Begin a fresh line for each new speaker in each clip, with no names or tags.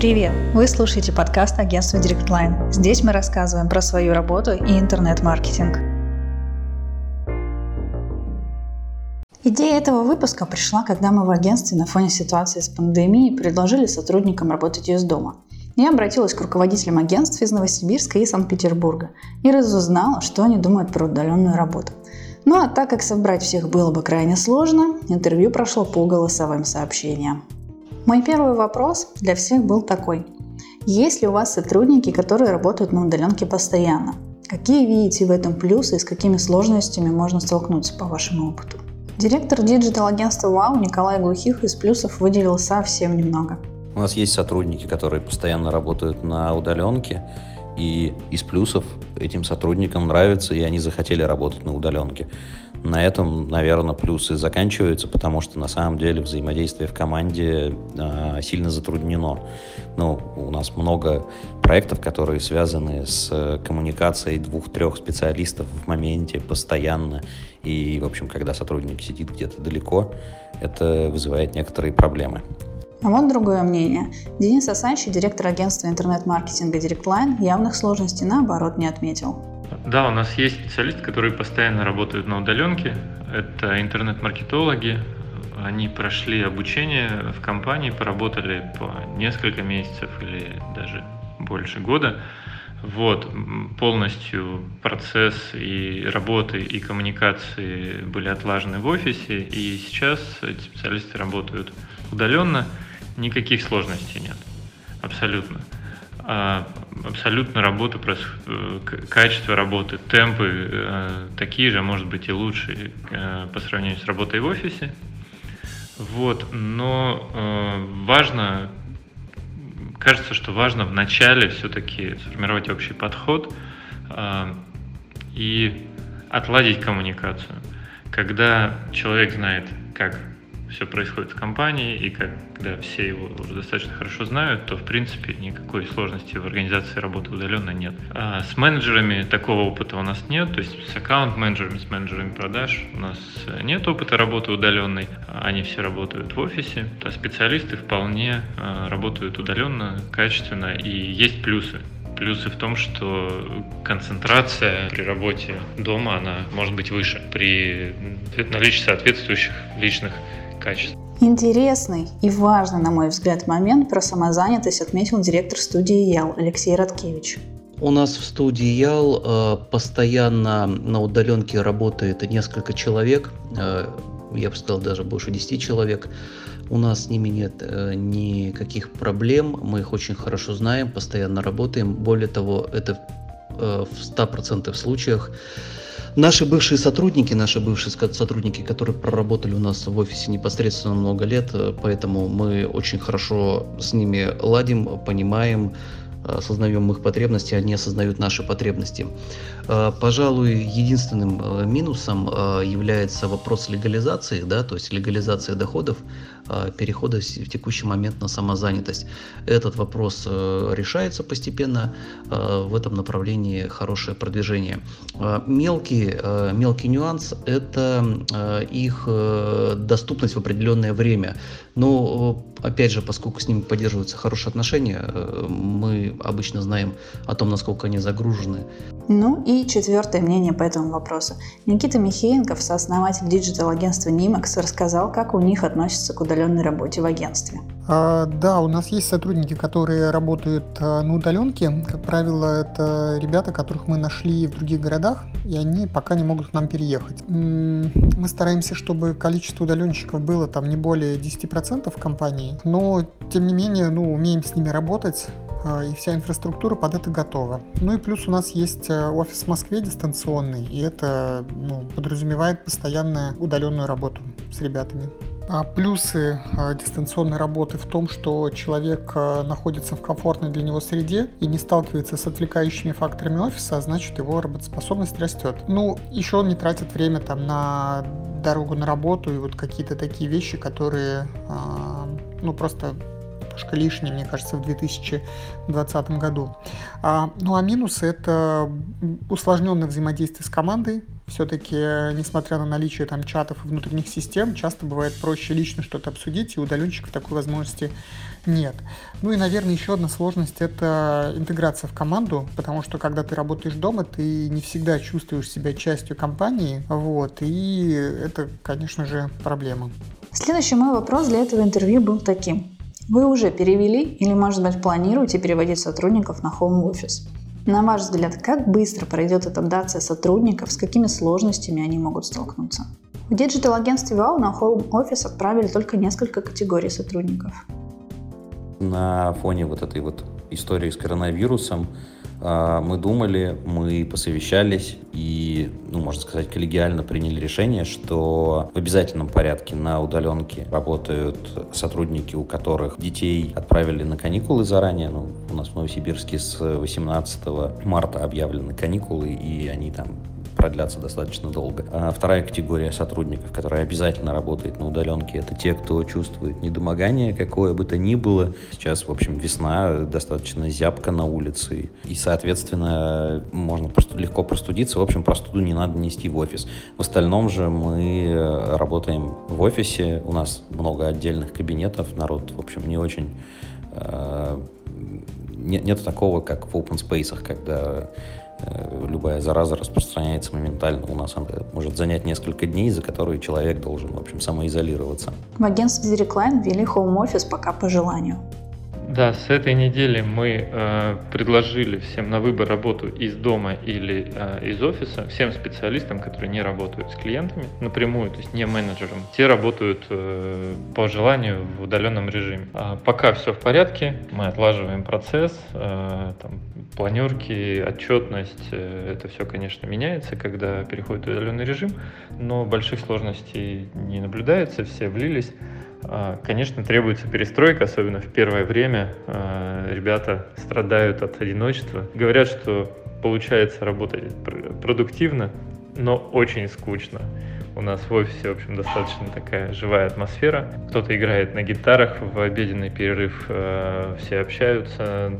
Привет! Вы слушаете подкаст агентства DirectLine. Здесь мы рассказываем про свою работу и интернет-маркетинг. Идея этого выпуска пришла, когда мы в агентстве на фоне ситуации с пандемией предложили сотрудникам работать из дома. Я обратилась к руководителям агентств из Новосибирска и Санкт-Петербурга и разузнала, что они думают про удаленную работу. Ну а так как собрать всех было бы крайне сложно, интервью прошло по голосовым сообщениям. Мой первый вопрос для всех был такой. Есть ли у вас сотрудники, которые работают на удаленке постоянно? Какие видите в этом плюсы и с какими сложностями можно столкнуться по вашему опыту? Директор digital-агентства WOW Николай Глухих из плюсов выделил совсем немного.
У нас есть сотрудники, которые постоянно работают на удаленке, и из плюсов этим сотрудникам нравится, и они захотели работать на удаленке. На этом, наверное, плюсы заканчиваются, потому что на самом деле взаимодействие в команде э, сильно затруднено. Ну, у нас много проектов, которые связаны с коммуникацией двух-трех специалистов в моменте постоянно. И, в общем, когда сотрудник сидит где-то далеко, это вызывает некоторые проблемы.
А вот другое мнение. Денис Асанчи, директор агентства интернет-маркетинга DirectLine, явных сложностей наоборот не отметил.
Да, у нас есть специалисты, которые постоянно работают на удаленке. Это интернет-маркетологи. Они прошли обучение в компании, поработали по несколько месяцев или даже больше года. Вот, полностью процесс и работы, и коммуникации были отлажены в офисе, и сейчас эти специалисты работают удаленно, никаких сложностей нет, абсолютно. А, абсолютно работа, э, качество работы, темпы э, такие же, может быть и лучше э, по сравнению с работой в офисе. Вот, но важно, кажется, что важно в начале все-таки сформировать общий подход и отладить коммуникацию. Когда человек знает, как все происходит в компании, и когда все его уже достаточно хорошо знают, то, в принципе, никакой сложности в организации работы удаленно нет. А с менеджерами такого опыта у нас нет, то есть с аккаунт-менеджерами, с менеджерами продаж у нас нет опыта работы удаленной, они все работают в офисе, а специалисты вполне а, работают удаленно, качественно, и есть плюсы. Плюсы в том, что концентрация при работе дома, она может быть выше при наличии соответствующих личных качеств.
Интересный и важный, на мой взгляд, момент про самозанятость отметил директор студии Ял Алексей Радкевич.
У нас в студии Ял э, постоянно на удаленке работает несколько человек, э, я бы сказал даже больше 10 человек. У нас с ними нет э, никаких проблем, мы их очень хорошо знаем, постоянно работаем. Более того, это в 100% случаях Наши бывшие сотрудники, наши бывшие сотрудники, которые проработали у нас в офисе непосредственно много лет, э, поэтому мы очень хорошо с ними ладим, понимаем, осознаем их потребности, они осознают наши потребности. Э, пожалуй, единственным э, минусом является вопрос легализации, да, то есть легализация доходов, перехода в текущий момент на самозанятость. Этот вопрос решается постепенно, в этом направлении хорошее продвижение. Мелкий, э, мелкий нюанс – это э, их э, доступность в определенное время. Но, опять же, поскольку с ними поддерживаются хорошие отношения, мы обычно знаем о том, насколько они загружены.
Ну и четвертое мнение по этому вопросу. Никита Михеенков, сооснователь digital-агентства Nimax, рассказал, как у них относятся к удаленной работе в агентстве.
А, да, у нас есть сотрудники, которые работают а, на удаленке. Как правило, это ребята, которых мы нашли в других городах, и они пока не могут к нам переехать. Мы стараемся, чтобы количество удаленщиков было там не более 10% в компании, но тем не менее, ну, умеем с ними работать, и вся инфраструктура под это готова. Ну и плюс у нас есть офис в Москве дистанционный, и это ну, подразумевает постоянную удаленную работу с ребятами. А плюсы а, дистанционной работы в том, что человек а, находится в комфортной для него среде и не сталкивается с отвлекающими факторами офиса, а значит его работоспособность растет. Ну, еще он не тратит время там на дорогу на работу и вот какие-то такие вещи, которые ну просто немножко лишние, мне кажется, в 2020 году. А, ну а минусы это усложненное взаимодействие с командой, Все-таки, несмотря на наличие там чатов и внутренних систем, часто бывает проще лично что-то обсудить, и удаленщиков такой возможности нет. Ну и, наверное, еще одна сложность – это интеграция в команду, потому что когда ты работаешь дома, ты не всегда чувствуешь себя частью компании, вот, и это, конечно же, проблема.
Следующий мой вопрос для этого интервью был таким. Вы уже перевели или, может быть, планируете переводить сотрудников на home office? На ваш взгляд, как быстро пройдет адаптация сотрудников, с какими сложностями они могут столкнуться? В digital-агентстве WOW на Home Office отправили только несколько категорий сотрудников.
На фоне вот этой вот истории с коронавирусом мы думали, мы посовещались и, ну, можно сказать, коллегиально приняли решение, что в обязательном порядке на удаленке работают сотрудники, у которых детей отправили на каникулы заранее. Ну, у нас в Новосибирске с 18 марта объявлены каникулы, и они там продлятся достаточно долго. А вторая категория сотрудников, которая обязательно работает на удаленке, это те, кто чувствует недомогание какое бы то ни было. Сейчас, в общем, весна, достаточно зябко на улице, и, соответственно, можно просто легко простудиться. В общем, простуду не надо нести в офис. В остальном же мы э, работаем в офисе, у нас много отдельных кабинетов, народ, в общем, не очень э, нет, нет такого, как в open space, когда любая зараза распространяется моментально. У нас она может занять несколько дней, за которые человек должен, в общем, самоизолироваться.
В агентстве Zericline ввели Office пока по желанию.
Да, с этой недели мы э, предложили всем на выбор работу из дома или э, из офиса, всем специалистам, которые не работают с клиентами напрямую, то есть не менеджерам. Те работают э, по желанию в удаленном режиме. А пока все в порядке, мы отлаживаем процесс, э, там, планерки, отчетность, э, это все, конечно, меняется, когда переходит удаленный режим, но больших сложностей не наблюдается, все влились. А, конечно, требуется перестройка, особенно в первое время. А, ребята страдают от одиночества. Говорят, что получается работать продуктивно, но очень скучно. У нас в офисе, в общем, достаточно такая живая атмосфера. Кто-то играет на гитарах в обеденный перерыв, а, все общаются,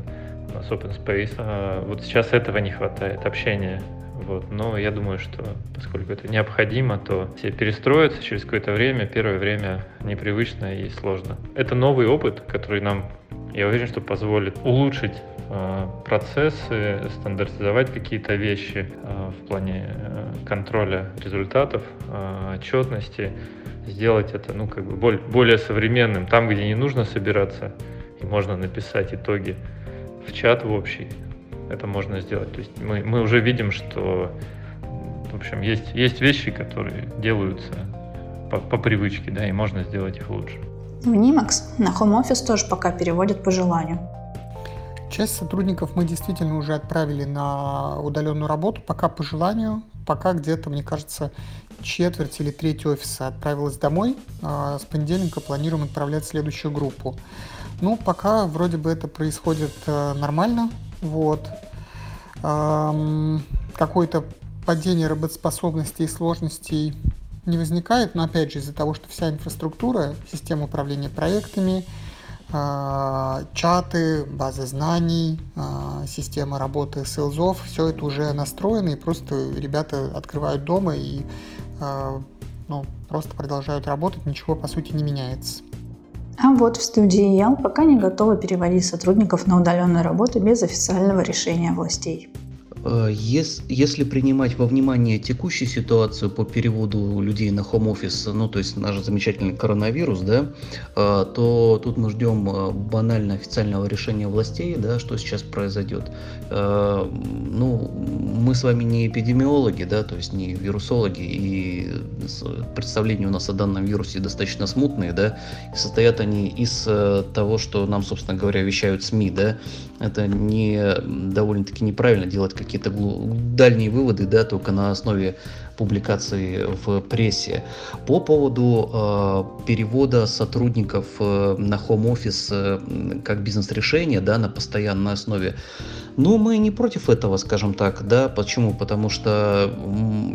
у нас open space. Вот сейчас этого не хватает, общения вот. Но я думаю, что поскольку это необходимо, то все перестроятся через какое-то время. Первое время непривычно и сложно. Это новый опыт, который нам, я уверен, что позволит улучшить э, процессы, стандартизовать какие-то вещи э, в плане э, контроля результатов, отчетности, сделать это ну, как бы более современным. Там, где не нужно собираться, и можно написать итоги в чат в общий, это можно сделать. То есть мы, мы уже видим, что в общем, есть, есть вещи, которые делаются по, по привычке, да, и можно сделать их лучше.
В Nimax на Home Office тоже пока переводят по желанию.
Часть сотрудников мы действительно уже отправили на удаленную работу, пока по желанию, пока где-то, мне кажется, четверть или треть офиса отправилась домой. А с понедельника планируем отправлять следующую группу. Ну, пока вроде бы это происходит э, нормально, вот. Какое-то падение работоспособности и сложностей не возникает, но опять же из-за того, что вся инфраструктура, система управления проектами, а, чаты, база знаний, а, система работы селзов, все это уже настроено, и просто ребята открывают дома и а, ну, просто продолжают работать, ничего по сути не меняется.
А вот в студии Ял пока не готова переводить сотрудников на удаленную работу без официального решения властей.
Э, если принимать во внимание текущую ситуацию по переводу людей на home office, ну то есть наш замечательный коронавирус, да, э, то тут мы ждем э, банально официального решения властей, да, что сейчас произойдет. Ну, мы с вами не эпидемиологи, да, то есть не вирусологи, и представления у нас о данном вирусе достаточно смутные, да, состоят они из того, что нам, собственно говоря, вещают СМИ, да, это не довольно-таки неправильно делать какие-то дальние выводы, да, только на основе публикаций в прессе. По поводу э, перевода сотрудников э, на office э, как бизнес-решение, да, на постоянной основе, ну, мы не против этого, скажем так, да, почему? Потому что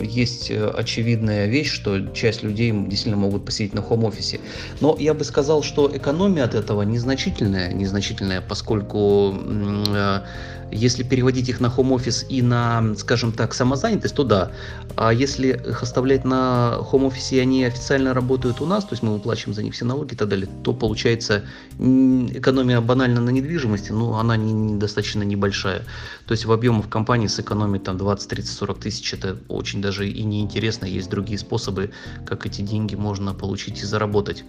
есть очевидная вещь, что часть людей действительно могут посидеть на хом-офисе. Но я бы сказал, что экономия от этого незначительная, незначительная, поскольку если переводить их на office и на, скажем так, самозанятость, то да. А если если их оставлять на home офисе и они официально работают у нас, то есть мы выплачиваем за них все налоги и так далее, то получается экономия банально на недвижимости, но она не, достаточно небольшая. То есть в объемах компании сэкономить там 20, 30, 40 тысяч, это очень даже и неинтересно. Есть другие способы, как эти деньги можно получить и заработать.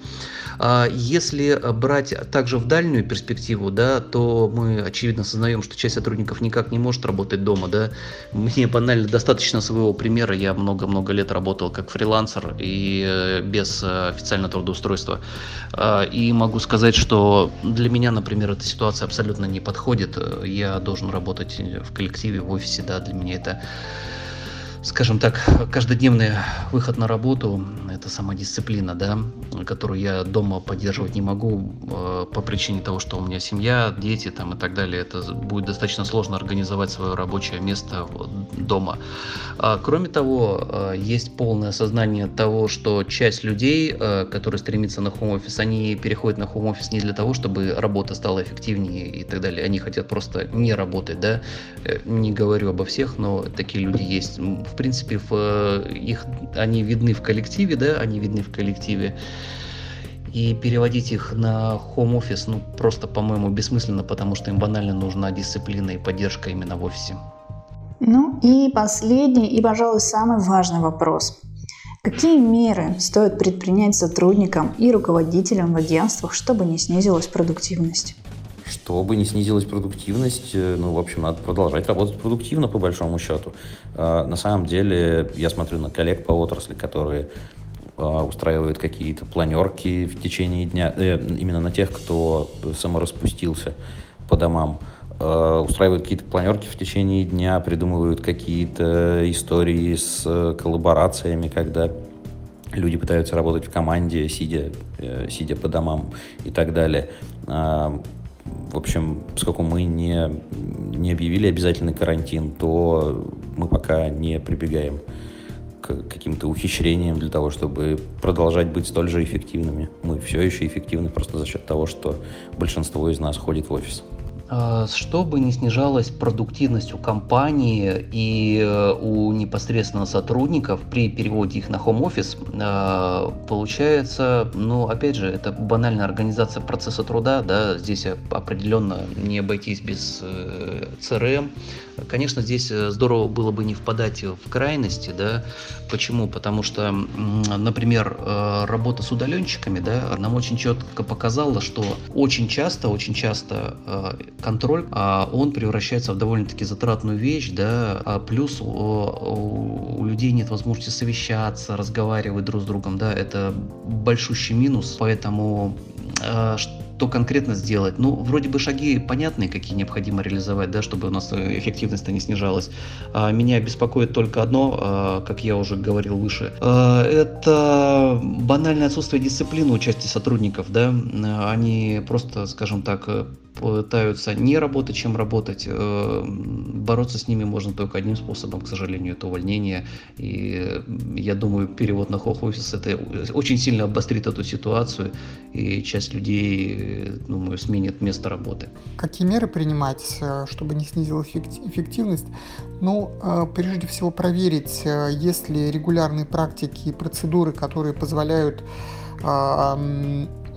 А если брать также в дальнюю перспективу, да, то мы очевидно осознаем, что часть сотрудников никак не может работать дома. Да. Мне банально достаточно своего примера. Я много-много лет работал как фрилансер и э, без э, официального трудоустройства. А, и могу сказать, что для меня, например, эта ситуация абсолютно не подходит. Я должен работать в коллективе, в офисе, да, для меня это скажем так, каждодневный выход на работу – это самодисциплина, да, которую я дома поддерживать не могу э, по причине того, что у меня семья, дети там и так далее. Это будет достаточно сложно организовать свое рабочее место дома. А, кроме того, э, есть полное осознание того, что часть людей, э, которые стремятся на office, они переходят на office не для того, чтобы работа стала эффективнее и так далее. Они хотят просто не работать, да. Не говорю обо всех, но такие люди есть. В в принципе, в э, их, они видны в коллективе, да, они видны в коллективе. И переводить их на home office, ну, просто, по-моему, бессмысленно, потому что им банально нужна дисциплина и поддержка именно в офисе.
Ну и последний и, пожалуй, самый важный вопрос. Какие меры стоит предпринять сотрудникам и руководителям в агентствах, чтобы не снизилась продуктивность?
Чтобы не снизилась продуктивность, э, ну, в общем, надо продолжать работать продуктивно, по большому счету. А, на самом деле, я смотрю на коллег по отрасли, которые а, устраивают какие-то планерки в течение дня, э, именно на тех, кто самораспустился по домам, э, устраивают какие-то планерки в течение дня, придумывают какие-то истории с э, коллаборациями, когда люди пытаются работать в команде, сидя, сидя по домам и так далее. В общем, поскольку мы не, не объявили обязательный карантин, то мы пока не прибегаем к каким-то ухищрениям для того, чтобы продолжать быть столь же эффективными. Мы все еще эффективны просто за счет того, что большинство из нас ходит в офис.
А, чтобы не снижалась продуктивность у компании и э, у непосредственно сотрудников при переводе их на home office, а, получается, ну, опять же, это банальная организация процесса труда, да, здесь определенно не обойтись без CRM, э, Конечно, здесь э, здорово было бы не впадать в крайности, да. Почему? Потому что, например, работа с удаленщиками, да, нам очень четко показала, что очень часто, очень часто контроль, а он превращается в довольно-таки затратную вещь, да, а плюс у, у людей нет возможности совещаться, разговаривать друг с другом, да, это большущий минус, поэтому что конкретно сделать? Ну, вроде бы шаги понятные, какие необходимо реализовать, да, чтобы у нас эффективность не снижалась. А меня беспокоит только одно, а, как я уже говорил выше, а, это банальное отсутствие дисциплины у части сотрудников, да, они просто, скажем так, пытаются не работать, чем работать. Э, бороться с ними можно только одним способом, к сожалению, это увольнение. И я думаю, перевод на хох-офис это очень сильно обострит эту ситуацию, и часть людей, думаю, сменит место работы.
Какие меры принимать, э, чтобы не снизилась эффективность? Ну, э, прежде всего проверить, есть ли регулярные практики и процедуры, которые позволяют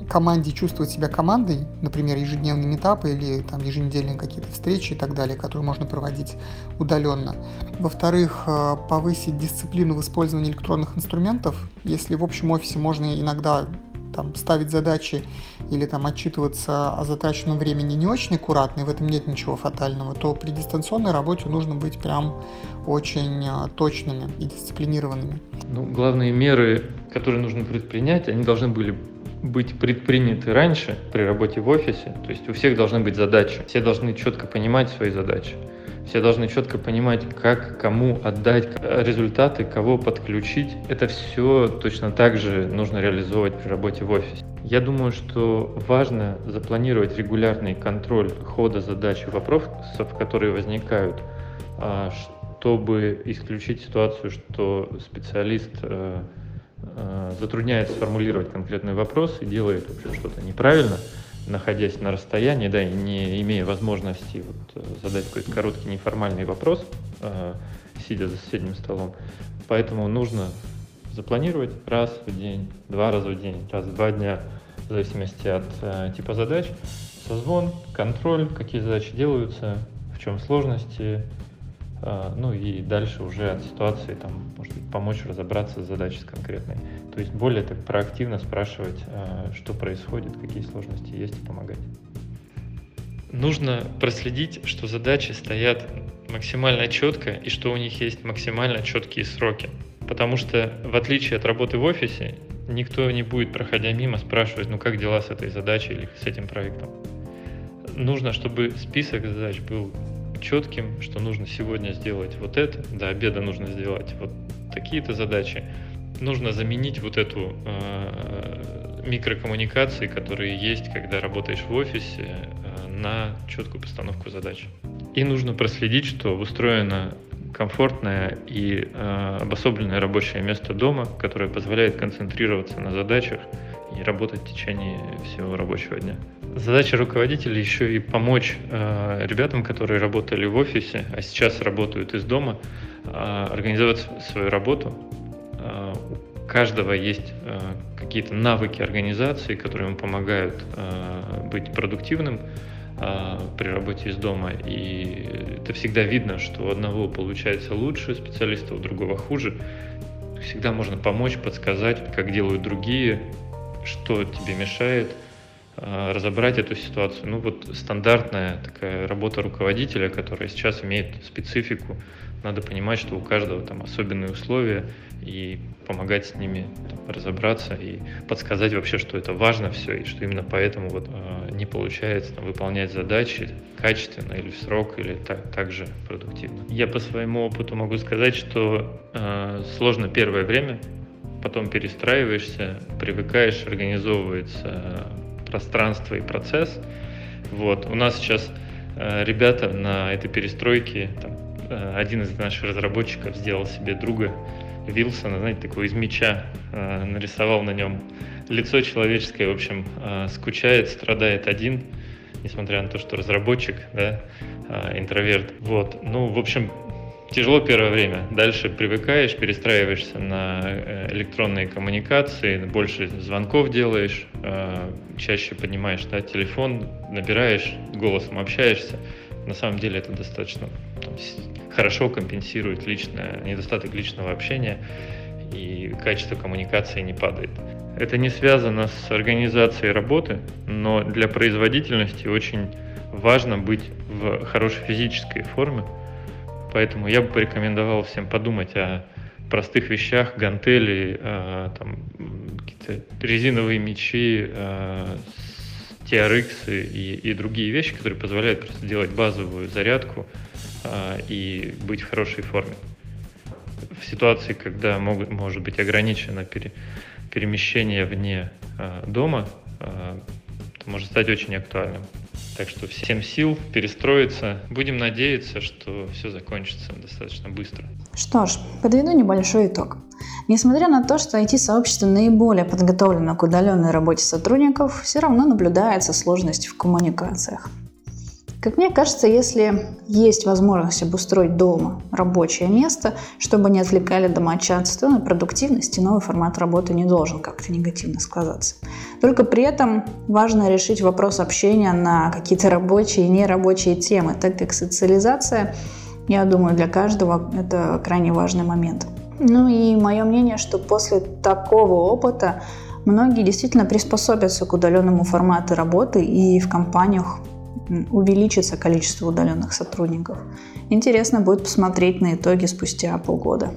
команде чувствовать себя командой, например, ежедневные метапы или там еженедельные какие-то встречи и так далее, которые можно проводить удаленно. Во-вторых, э, повысить дисциплину в использовании электронных инструментов. Если в общем офисе можно иногда там, ставить задачи или там отчитываться о затраченном времени не очень аккуратно, и в этом нет ничего фатального, то при дистанционной работе нужно быть прям очень э, точными и дисциплинированными.
Ну, главные меры, которые нужно предпринять, они должны были быть предприняты раньше при работе в офисе. То есть у всех должны быть задачи. Все должны четко понимать свои задачи. Все должны четко понимать, как кому отдать результаты, кого подключить. Это все точно так же нужно реализовывать при работе в офисе. Я думаю, что важно запланировать регулярный контроль хода задач и вопросов, которые возникают, а, чтобы исключить ситуацию, что специалист э, Э, затрудняется сформулировать конкретный вопрос и делает вообще что-то неправильно, находясь на расстоянии, да, и не имея возможности вот, задать какой-то короткий неформальный вопрос, э, сидя за соседним столом. Поэтому нужно запланировать раз в день, два раза в день, раз в два дня, в зависимости от э, типа задач, созвон, контроль, какие задачи делаются, в чем сложности, э, ну и дальше уже от ситуации там, может быть, помочь разобраться с задачей конкретной. То есть более так проактивно спрашивать, э, что происходит, какие сложности есть и помогать. Нужно проследить, что задачи стоят максимально четко и что у них есть максимально четкие сроки. Потому что, в отличие от работы в офисе, никто не будет, проходя мимо, спрашивать, ну как дела с этой задачей или с этим проектом. Нужно, чтобы список задач был четким, что нужно сегодня сделать вот это, до обеда нужно сделать вот такие-то задачи. Нужно заменить вот эту э, микрокоммуникации, которые есть, когда работаешь в офисе, э, на четкую постановку задач. И нужно проследить, что устроено комфортное и э, обособленное рабочее место дома, которое позволяет концентрироваться на задачах и работать в течение всего рабочего дня. Задача руководителя еще и помочь э, ребятам, которые работали в офисе, а сейчас работают из дома, э, организовать свою работу. Э, у каждого есть э, какие-то навыки организации, которые ему помогают э, быть продуктивным, а, при работе из дома. И это всегда видно, что у одного получается лучше специалиста, у другого хуже. Всегда можно помочь, подсказать, как делают другие, что тебе мешает, разобрать эту ситуацию. Ну вот стандартная такая работа руководителя, которая сейчас имеет специфику. Надо понимать, что у каждого там особенные условия, и помогать с ними там, разобраться и подсказать вообще, что это важно все, и что именно поэтому вот э, не получается там, выполнять задачи качественно или в срок, или так, так же продуктивно. Я по своему опыту могу сказать, что э, сложно первое время, потом перестраиваешься, привыкаешь, организовывается пространство и процесс. Вот. У нас сейчас э, ребята на этой перестройке, там, э, один из наших разработчиков сделал себе друга, Вилсона, знаете, такого из меча, э, нарисовал на нем лицо человеческое, в общем, э, скучает, страдает один, несмотря на то, что разработчик, да, э, интроверт. Вот, ну, в общем, тяжело первое время. Дальше привыкаешь, перестраиваешься на э, электронные коммуникации, больше звонков делаешь, э, чаще поднимаешь да, телефон, набираешь, голосом общаешься. На самом деле это достаточно там, хорошо компенсирует личное, недостаток личного общения и качество коммуникации не падает. Это не связано с организацией работы, но для производительности очень важно быть в хорошей физической форме. Поэтому я бы порекомендовал всем подумать о простых вещах, гантели, э, там, какие-то резиновые мечи, э, TRX и, и другие вещи, которые позволяют просто делать базовую зарядку а, и быть в хорошей форме. В ситуации, когда могут, может быть ограничено пере, перемещение вне а, дома, а, это может стать очень актуальным. Так что всем сил перестроиться. Будем надеяться, что все закончится достаточно быстро.
Что ж, подведу небольшой итог. Несмотря на то, что IT-сообщество наиболее подготовлено к удаленной работе сотрудников, все равно наблюдается сложность в коммуникациях. Как мне кажется, если есть возможность обустроить дома рабочее место, чтобы не отвлекали домочадцы, то на продуктивности новый формат работы не должен как-то негативно сказаться. Только при этом важно решить вопрос общения на какие-то рабочие и нерабочие темы, так как социализация, я думаю, для каждого это крайне важный момент. Ну и мое мнение, что после такого опыта многие действительно приспособятся к удаленному формату работы и в компаниях увеличится количество удаленных сотрудников. Интересно будет посмотреть на итоги спустя полгода.